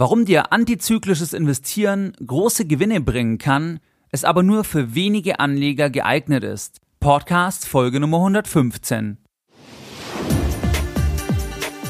Warum dir antizyklisches Investieren große Gewinne bringen kann, es aber nur für wenige Anleger geeignet ist. Podcast Folge Nummer 115.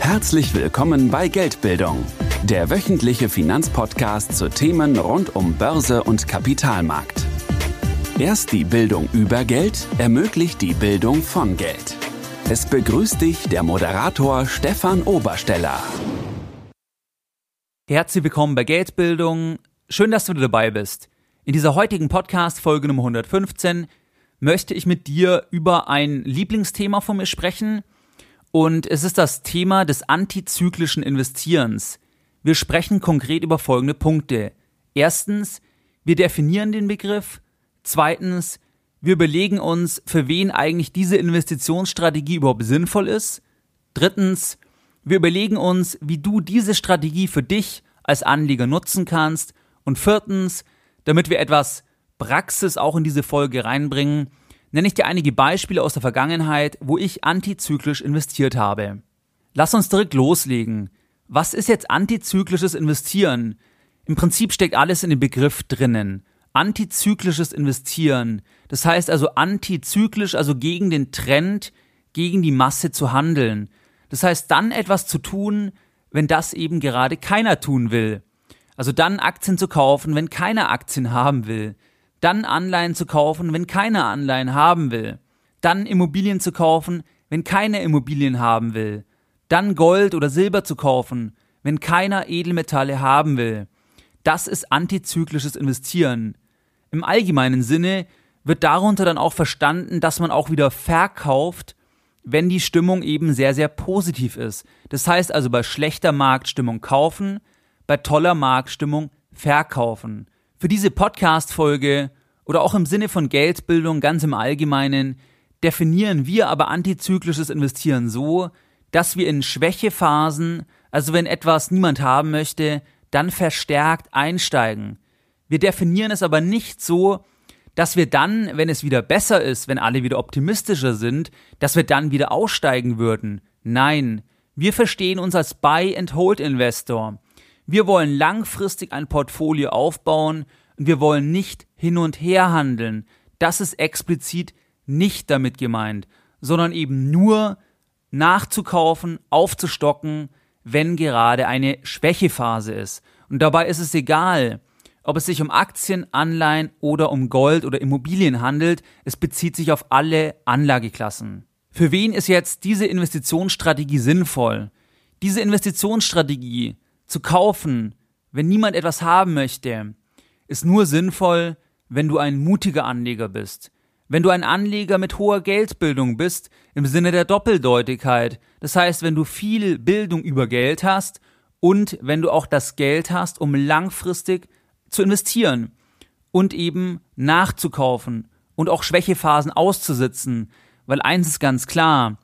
Herzlich willkommen bei Geldbildung, der wöchentliche Finanzpodcast zu Themen rund um Börse und Kapitalmarkt. Erst die Bildung über Geld ermöglicht die Bildung von Geld. Es begrüßt dich der Moderator Stefan Obersteller. Herzlich willkommen bei Geldbildung. Schön, dass du dabei bist. In dieser heutigen Podcast Folge Nummer 115 möchte ich mit dir über ein Lieblingsthema von mir sprechen und es ist das Thema des antizyklischen Investierens. Wir sprechen konkret über folgende Punkte. Erstens, wir definieren den Begriff. Zweitens, wir überlegen uns, für wen eigentlich diese Investitionsstrategie überhaupt sinnvoll ist. Drittens, wir überlegen uns, wie du diese Strategie für dich als Anleger nutzen kannst. Und viertens, damit wir etwas Praxis auch in diese Folge reinbringen, nenne ich dir einige Beispiele aus der Vergangenheit, wo ich antizyklisch investiert habe. Lass uns direkt loslegen. Was ist jetzt antizyklisches Investieren? Im Prinzip steckt alles in dem Begriff drinnen. Antizyklisches Investieren. Das heißt also antizyklisch, also gegen den Trend, gegen die Masse zu handeln. Das heißt, dann etwas zu tun, wenn das eben gerade keiner tun will. Also dann Aktien zu kaufen, wenn keiner Aktien haben will. Dann Anleihen zu kaufen, wenn keiner Anleihen haben will. Dann Immobilien zu kaufen, wenn keiner Immobilien haben will. Dann Gold oder Silber zu kaufen, wenn keiner Edelmetalle haben will. Das ist antizyklisches Investieren. Im allgemeinen Sinne wird darunter dann auch verstanden, dass man auch wieder verkauft, wenn die Stimmung eben sehr, sehr positiv ist. Das heißt also bei schlechter Marktstimmung kaufen, bei toller Marktstimmung verkaufen. Für diese Podcast-Folge oder auch im Sinne von Geldbildung ganz im Allgemeinen definieren wir aber antizyklisches Investieren so, dass wir in Schwächephasen, also wenn etwas niemand haben möchte, dann verstärkt einsteigen. Wir definieren es aber nicht so, dass wir dann, wenn es wieder besser ist, wenn alle wieder optimistischer sind, dass wir dann wieder aussteigen würden. Nein, wir verstehen uns als Buy-and-Hold-Investor. Wir wollen langfristig ein Portfolio aufbauen und wir wollen nicht hin und her handeln. Das ist explizit nicht damit gemeint, sondern eben nur nachzukaufen, aufzustocken, wenn gerade eine Schwächephase ist. Und dabei ist es egal, ob es sich um Aktien, Anleihen oder um Gold oder Immobilien handelt, es bezieht sich auf alle Anlageklassen. Für wen ist jetzt diese Investitionsstrategie sinnvoll? Diese Investitionsstrategie zu kaufen, wenn niemand etwas haben möchte, ist nur sinnvoll, wenn du ein mutiger Anleger bist. Wenn du ein Anleger mit hoher Geldbildung bist, im Sinne der Doppeldeutigkeit, das heißt, wenn du viel Bildung über Geld hast und wenn du auch das Geld hast, um langfristig zu investieren und eben nachzukaufen und auch Schwächephasen auszusitzen, weil eins ist ganz klar,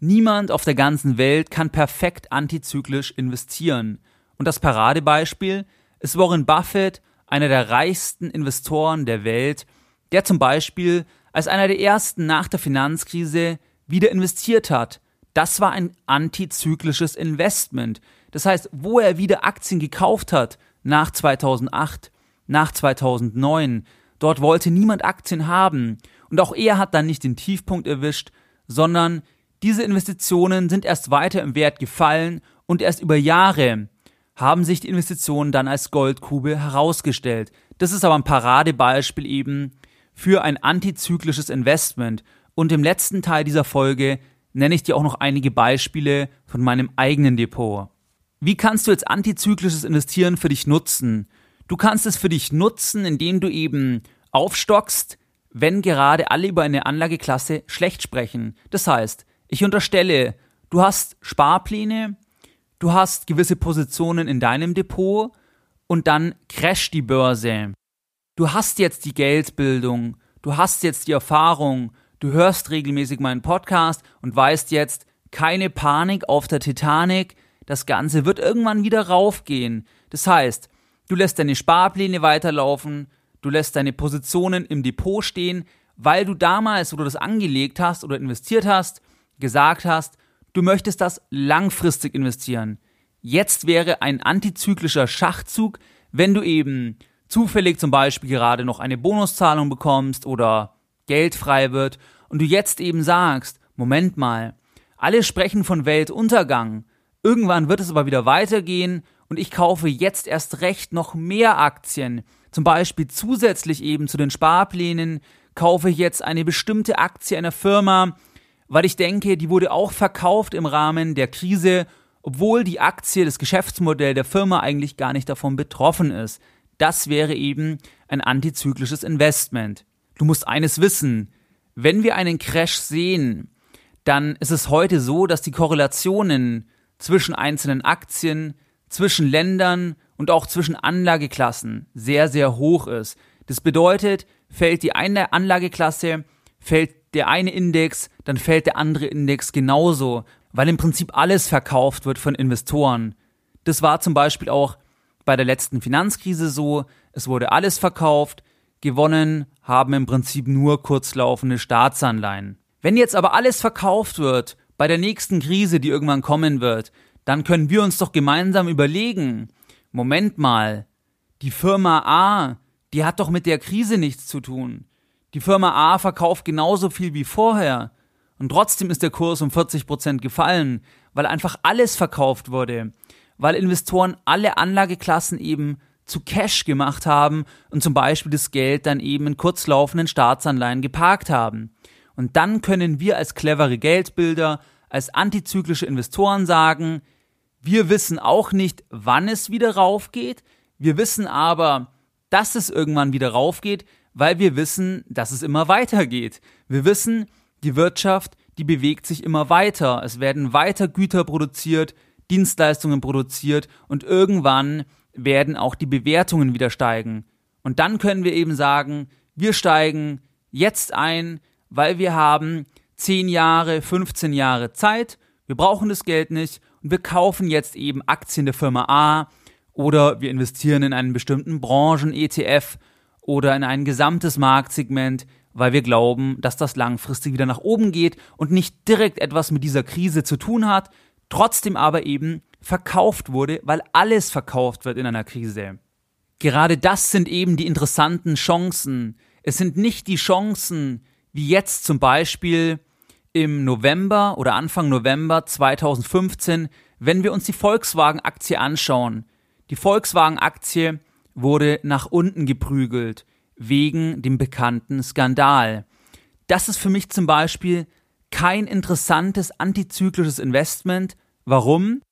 niemand auf der ganzen Welt kann perfekt antizyklisch investieren. Und das Paradebeispiel ist Warren Buffett, einer der reichsten Investoren der Welt, der zum Beispiel als einer der ersten nach der Finanzkrise wieder investiert hat. Das war ein antizyklisches Investment. Das heißt, wo er wieder Aktien gekauft hat nach 2008, nach 2009. Dort wollte niemand Aktien haben. Und auch er hat dann nicht den Tiefpunkt erwischt, sondern diese Investitionen sind erst weiter im Wert gefallen und erst über Jahre haben sich die Investitionen dann als Goldkube herausgestellt. Das ist aber ein Paradebeispiel eben für ein antizyklisches Investment. Und im letzten Teil dieser Folge nenne ich dir auch noch einige Beispiele von meinem eigenen Depot. Wie kannst du jetzt antizyklisches Investieren für dich nutzen? Du kannst es für dich nutzen, indem du eben aufstockst, wenn gerade alle über eine Anlageklasse schlecht sprechen. Das heißt, ich unterstelle, du hast Sparpläne, du hast gewisse Positionen in deinem Depot und dann crasht die Börse. Du hast jetzt die Geldbildung, du hast jetzt die Erfahrung, du hörst regelmäßig meinen Podcast und weißt jetzt, keine Panik auf der Titanic, das Ganze wird irgendwann wieder raufgehen. Das heißt, Du lässt deine Sparpläne weiterlaufen, du lässt deine Positionen im Depot stehen, weil du damals, wo du das angelegt hast oder investiert hast, gesagt hast, du möchtest das langfristig investieren. Jetzt wäre ein antizyklischer Schachzug, wenn du eben zufällig zum Beispiel gerade noch eine Bonuszahlung bekommst oder Geld frei wird und du jetzt eben sagst, Moment mal, alle sprechen von Weltuntergang, irgendwann wird es aber wieder weitergehen und ich kaufe jetzt erst recht noch mehr Aktien, zum Beispiel zusätzlich eben zu den Sparplänen, kaufe ich jetzt eine bestimmte Aktie einer Firma, weil ich denke, die wurde auch verkauft im Rahmen der Krise, obwohl die Aktie, das Geschäftsmodell der Firma eigentlich gar nicht davon betroffen ist. Das wäre eben ein antizyklisches Investment. Du musst eines wissen, wenn wir einen Crash sehen, dann ist es heute so, dass die Korrelationen zwischen einzelnen Aktien, zwischen Ländern und auch zwischen Anlageklassen sehr, sehr hoch ist. Das bedeutet, fällt die eine Anlageklasse, fällt der eine Index, dann fällt der andere Index genauso, weil im Prinzip alles verkauft wird von Investoren. Das war zum Beispiel auch bei der letzten Finanzkrise so, es wurde alles verkauft, gewonnen haben im Prinzip nur kurzlaufende Staatsanleihen. Wenn jetzt aber alles verkauft wird, bei der nächsten Krise, die irgendwann kommen wird, dann können wir uns doch gemeinsam überlegen, Moment mal, die Firma A, die hat doch mit der Krise nichts zu tun. Die Firma A verkauft genauso viel wie vorher. Und trotzdem ist der Kurs um 40 Prozent gefallen, weil einfach alles verkauft wurde. Weil Investoren alle Anlageklassen eben zu Cash gemacht haben und zum Beispiel das Geld dann eben in kurzlaufenden Staatsanleihen geparkt haben. Und dann können wir als clevere Geldbilder, als antizyklische Investoren sagen, wir wissen auch nicht, wann es wieder raufgeht, wir wissen aber, dass es irgendwann wieder raufgeht, weil wir wissen, dass es immer weitergeht. Wir wissen, die Wirtschaft, die bewegt sich immer weiter. Es werden weiter Güter produziert, Dienstleistungen produziert und irgendwann werden auch die Bewertungen wieder steigen. Und dann können wir eben sagen, wir steigen jetzt ein, weil wir haben 10 Jahre, 15 Jahre Zeit, wir brauchen das Geld nicht und wir kaufen jetzt eben Aktien der Firma A, oder wir investieren in einen bestimmten Branchen-ETF oder in ein gesamtes Marktsegment, weil wir glauben, dass das langfristig wieder nach oben geht und nicht direkt etwas mit dieser Krise zu tun hat, trotzdem aber eben verkauft wurde, weil alles verkauft wird in einer Krise. Gerade das sind eben die interessanten Chancen. Es sind nicht die Chancen, wie jetzt zum Beispiel im November oder Anfang November 2015, wenn wir uns die Volkswagen-Aktie anschauen. Die Volkswagen-Aktie wurde nach unten geprügelt wegen dem bekannten Skandal. Das ist für mich zum Beispiel kein interessantes antizyklisches Investment. Warum?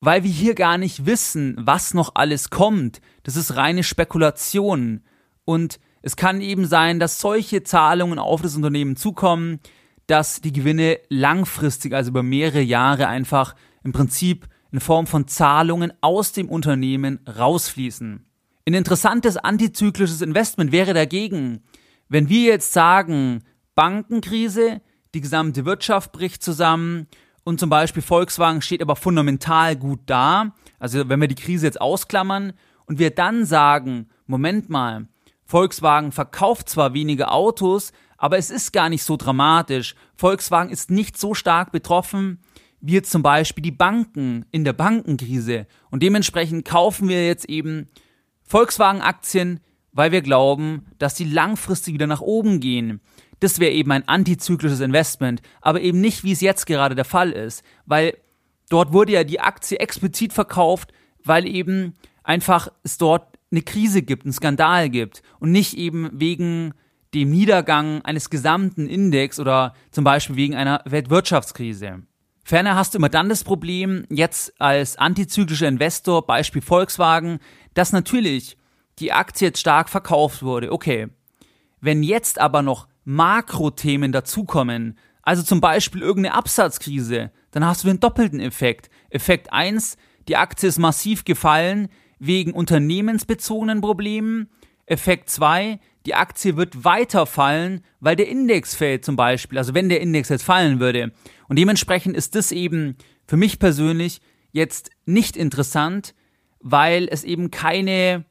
Weil wir hier gar nicht wissen, was noch alles kommt. Das ist reine Spekulation. Und es kann eben sein, dass solche Zahlungen auf das Unternehmen zukommen, dass die Gewinne langfristig, also über mehrere Jahre einfach im Prinzip in Form von Zahlungen aus dem Unternehmen rausfließen. Ein interessantes antizyklisches Investment wäre dagegen, wenn wir jetzt sagen, Bankenkrise, die gesamte Wirtschaft bricht zusammen und zum Beispiel Volkswagen steht aber fundamental gut da, also wenn wir die Krise jetzt ausklammern und wir dann sagen, Moment mal, Volkswagen verkauft zwar wenige Autos, aber es ist gar nicht so dramatisch. Volkswagen ist nicht so stark betroffen wie zum Beispiel die Banken in der Bankenkrise. Und dementsprechend kaufen wir jetzt eben Volkswagen-Aktien, weil wir glauben, dass die langfristig wieder nach oben gehen. Das wäre eben ein antizyklisches Investment, aber eben nicht, wie es jetzt gerade der Fall ist, weil dort wurde ja die Aktie explizit verkauft, weil eben einfach es dort eine Krise gibt, einen Skandal gibt und nicht eben wegen dem Niedergang eines gesamten Index oder zum Beispiel wegen einer Weltwirtschaftskrise. Ferner hast du immer dann das Problem, jetzt als antizyklischer Investor, Beispiel Volkswagen, dass natürlich die Aktie jetzt stark verkauft wurde. Okay. Wenn jetzt aber noch Makrothemen dazukommen, also zum Beispiel irgendeine Absatzkrise, dann hast du den doppelten Effekt. Effekt 1, die Aktie ist massiv gefallen wegen unternehmensbezogenen Problemen. Effekt 2, die Aktie wird weiter fallen, weil der Index fällt zum Beispiel, also wenn der Index jetzt fallen würde. Und dementsprechend ist das eben für mich persönlich jetzt nicht interessant, weil es eben keine,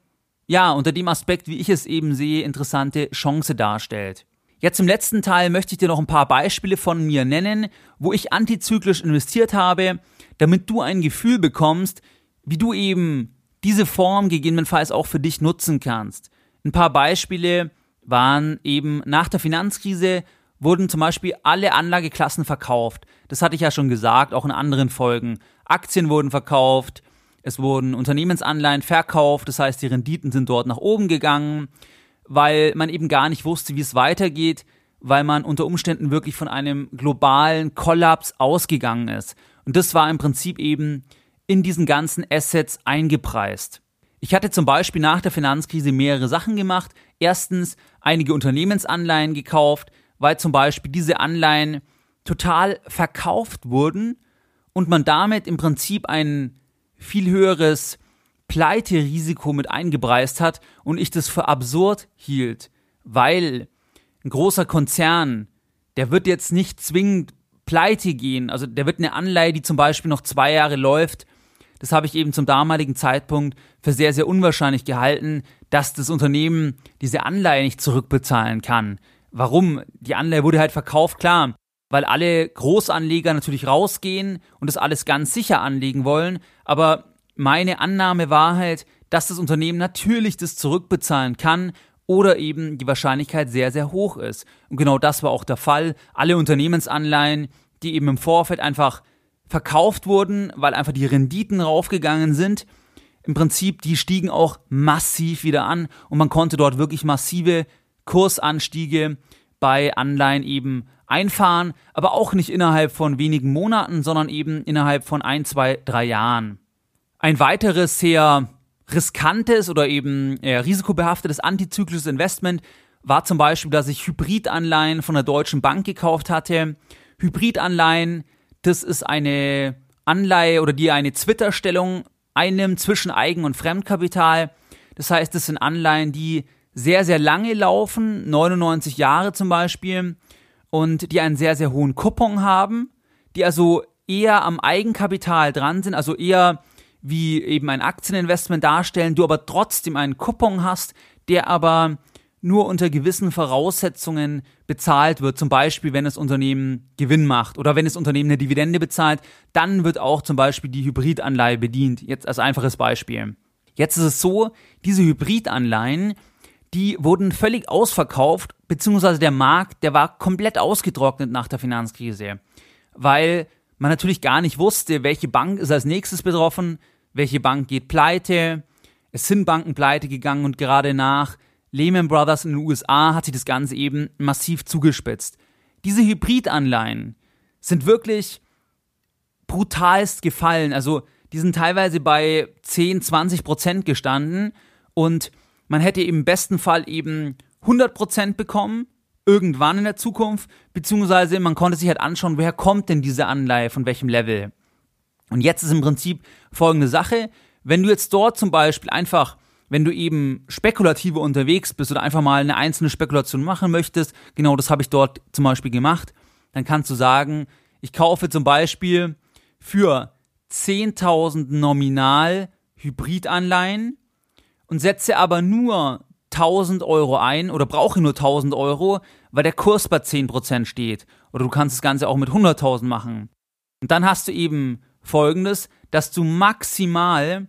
ja, unter dem Aspekt, wie ich es eben sehe, interessante Chance darstellt. Jetzt im letzten Teil möchte ich dir noch ein paar Beispiele von mir nennen, wo ich antizyklisch investiert habe, damit du ein Gefühl bekommst, wie du eben diese Form gegebenenfalls auch für dich nutzen kannst. Ein paar Beispiele waren eben nach der Finanzkrise wurden zum Beispiel alle Anlageklassen verkauft. Das hatte ich ja schon gesagt, auch in anderen Folgen. Aktien wurden verkauft, es wurden Unternehmensanleihen verkauft, das heißt, die Renditen sind dort nach oben gegangen, weil man eben gar nicht wusste, wie es weitergeht, weil man unter Umständen wirklich von einem globalen Kollaps ausgegangen ist. Und das war im Prinzip eben in diesen ganzen Assets eingepreist. Ich hatte zum Beispiel nach der Finanzkrise mehrere Sachen gemacht. Erstens einige Unternehmensanleihen gekauft, weil zum Beispiel diese Anleihen total verkauft wurden und man damit im Prinzip ein viel höheres Pleiterisiko mit eingepreist hat und ich das für absurd hielt, weil ein großer Konzern, der wird jetzt nicht zwingend pleite gehen, also der wird eine Anleihe, die zum Beispiel noch zwei Jahre läuft, das habe ich eben zum damaligen Zeitpunkt für sehr, sehr unwahrscheinlich gehalten, dass das Unternehmen diese Anleihe nicht zurückbezahlen kann. Warum? Die Anleihe wurde halt verkauft, klar, weil alle Großanleger natürlich rausgehen und das alles ganz sicher anlegen wollen, aber meine Annahme war halt, dass das Unternehmen natürlich das zurückbezahlen kann oder eben die Wahrscheinlichkeit sehr, sehr hoch ist. Und genau das war auch der Fall. Alle Unternehmensanleihen, die eben im Vorfeld einfach verkauft wurden, weil einfach die Renditen raufgegangen sind, im Prinzip, die stiegen auch massiv wieder an und man konnte dort wirklich massive Kursanstiege bei Anleihen eben einfahren, aber auch nicht innerhalb von wenigen Monaten, sondern eben innerhalb von ein, zwei, drei Jahren. Ein weiteres sehr riskantes oder eben eher risikobehaftetes antizyklisches Investment war zum Beispiel, dass ich Hybridanleihen von der Deutschen Bank gekauft hatte. Hybridanleihen, das ist eine Anleihe oder die eine Zwitterstellung einnimmt zwischen Eigen- und Fremdkapital. Das heißt, das sind Anleihen, die sehr, sehr lange laufen, 99 Jahre zum Beispiel, und die einen sehr, sehr hohen Coupon haben, die also eher am Eigenkapital dran sind, also eher wie eben ein Aktieninvestment darstellen, du aber trotzdem einen Coupon hast, der aber nur unter gewissen Voraussetzungen bezahlt wird. Zum Beispiel, wenn das Unternehmen Gewinn macht oder wenn das Unternehmen eine Dividende bezahlt, dann wird auch zum Beispiel die Hybridanleihe bedient. Jetzt als einfaches Beispiel. Jetzt ist es so, diese Hybridanleihen, die wurden völlig ausverkauft, beziehungsweise der Markt, der war komplett ausgetrocknet nach der Finanzkrise, weil man natürlich gar nicht wusste, welche Bank ist als nächstes betroffen, welche Bank geht pleite. Es sind Banken pleite gegangen und gerade nach Lehman Brothers in den USA hat sich das Ganze eben massiv zugespitzt. Diese Hybridanleihen sind wirklich brutalst gefallen. Also die sind teilweise bei 10, 20 Prozent gestanden und man hätte im besten Fall eben 100 Prozent bekommen, irgendwann in der Zukunft, beziehungsweise man konnte sich halt anschauen, woher kommt denn diese Anleihe, von welchem Level. Und jetzt ist im Prinzip folgende Sache. Wenn du jetzt dort zum Beispiel einfach, wenn du eben spekulative unterwegs bist oder einfach mal eine einzelne Spekulation machen möchtest, genau das habe ich dort zum Beispiel gemacht, dann kannst du sagen, ich kaufe zum Beispiel für 10.000 nominal Hybridanleihen und setze aber nur 1000 Euro ein oder brauche nur 1000 Euro, weil der Kurs bei 10% steht. Oder du kannst das Ganze auch mit 100.000 machen. Und dann hast du eben folgendes, dass du maximal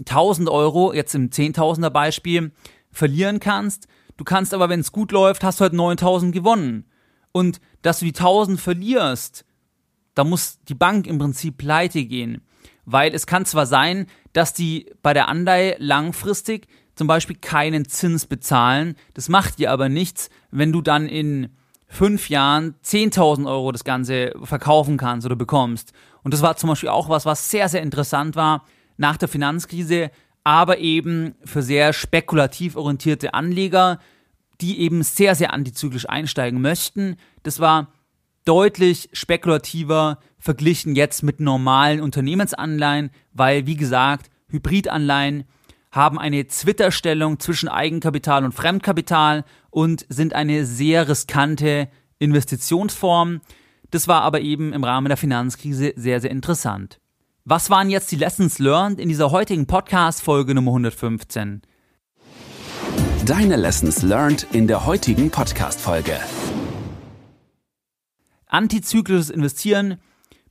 1000 Euro, jetzt im 10.000er Beispiel, verlieren kannst. Du kannst aber, wenn es gut läuft, hast du halt 9000 gewonnen. Und dass du die 1000 verlierst, da muss die Bank im Prinzip pleite gehen. Weil es kann zwar sein, dass die bei der Anleihe langfristig zum Beispiel keinen Zins bezahlen. Das macht dir aber nichts, wenn du dann in fünf Jahren 10.000 Euro das Ganze verkaufen kannst oder bekommst. Und das war zum Beispiel auch was, was sehr, sehr interessant war nach der Finanzkrise, aber eben für sehr spekulativ orientierte Anleger, die eben sehr, sehr antizyklisch einsteigen möchten. Das war deutlich spekulativer verglichen jetzt mit normalen Unternehmensanleihen, weil, wie gesagt, Hybridanleihen haben eine Zwitterstellung zwischen Eigenkapital und Fremdkapital und sind eine sehr riskante Investitionsform. Das war aber eben im Rahmen der Finanzkrise sehr, sehr interessant. Was waren jetzt die Lessons learned in dieser heutigen Podcast-Folge Nummer 115? Deine Lessons learned in der heutigen Podcast-Folge. Antizyklisches Investieren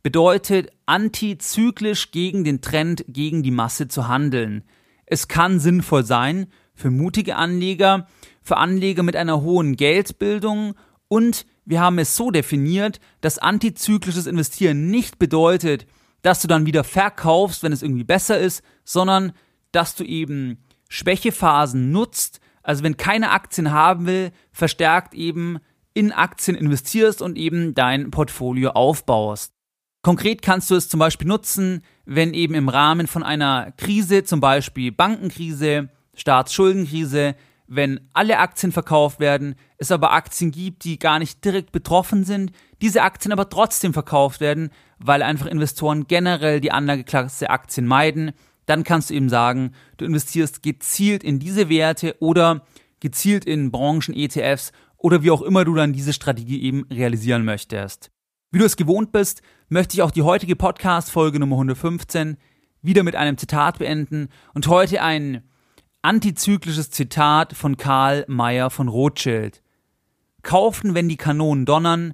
bedeutet, antizyklisch gegen den Trend, gegen die Masse zu handeln. Es kann sinnvoll sein für mutige Anleger, für Anleger mit einer hohen Geldbildung und wir haben es so definiert, dass antizyklisches Investieren nicht bedeutet, dass du dann wieder verkaufst, wenn es irgendwie besser ist, sondern dass du eben Schwächephasen nutzt, also wenn keine Aktien haben will, verstärkt eben in Aktien investierst und eben dein Portfolio aufbaust. Konkret kannst du es zum Beispiel nutzen, wenn eben im Rahmen von einer Krise, zum Beispiel Bankenkrise, Staatsschuldenkrise, wenn alle Aktien verkauft werden, es aber Aktien gibt, die gar nicht direkt betroffen sind, diese Aktien aber trotzdem verkauft werden, weil einfach Investoren generell die Anlageklasse Aktien meiden, dann kannst du eben sagen, du investierst gezielt in diese Werte oder gezielt in Branchen-ETFs oder wie auch immer du dann diese Strategie eben realisieren möchtest. Wie du es gewohnt bist, möchte ich auch die heutige Podcast-Folge Nummer 115 wieder mit einem Zitat beenden und heute ein antizyklisches Zitat von Karl Mayer von Rothschild. Kaufen, wenn die Kanonen donnern,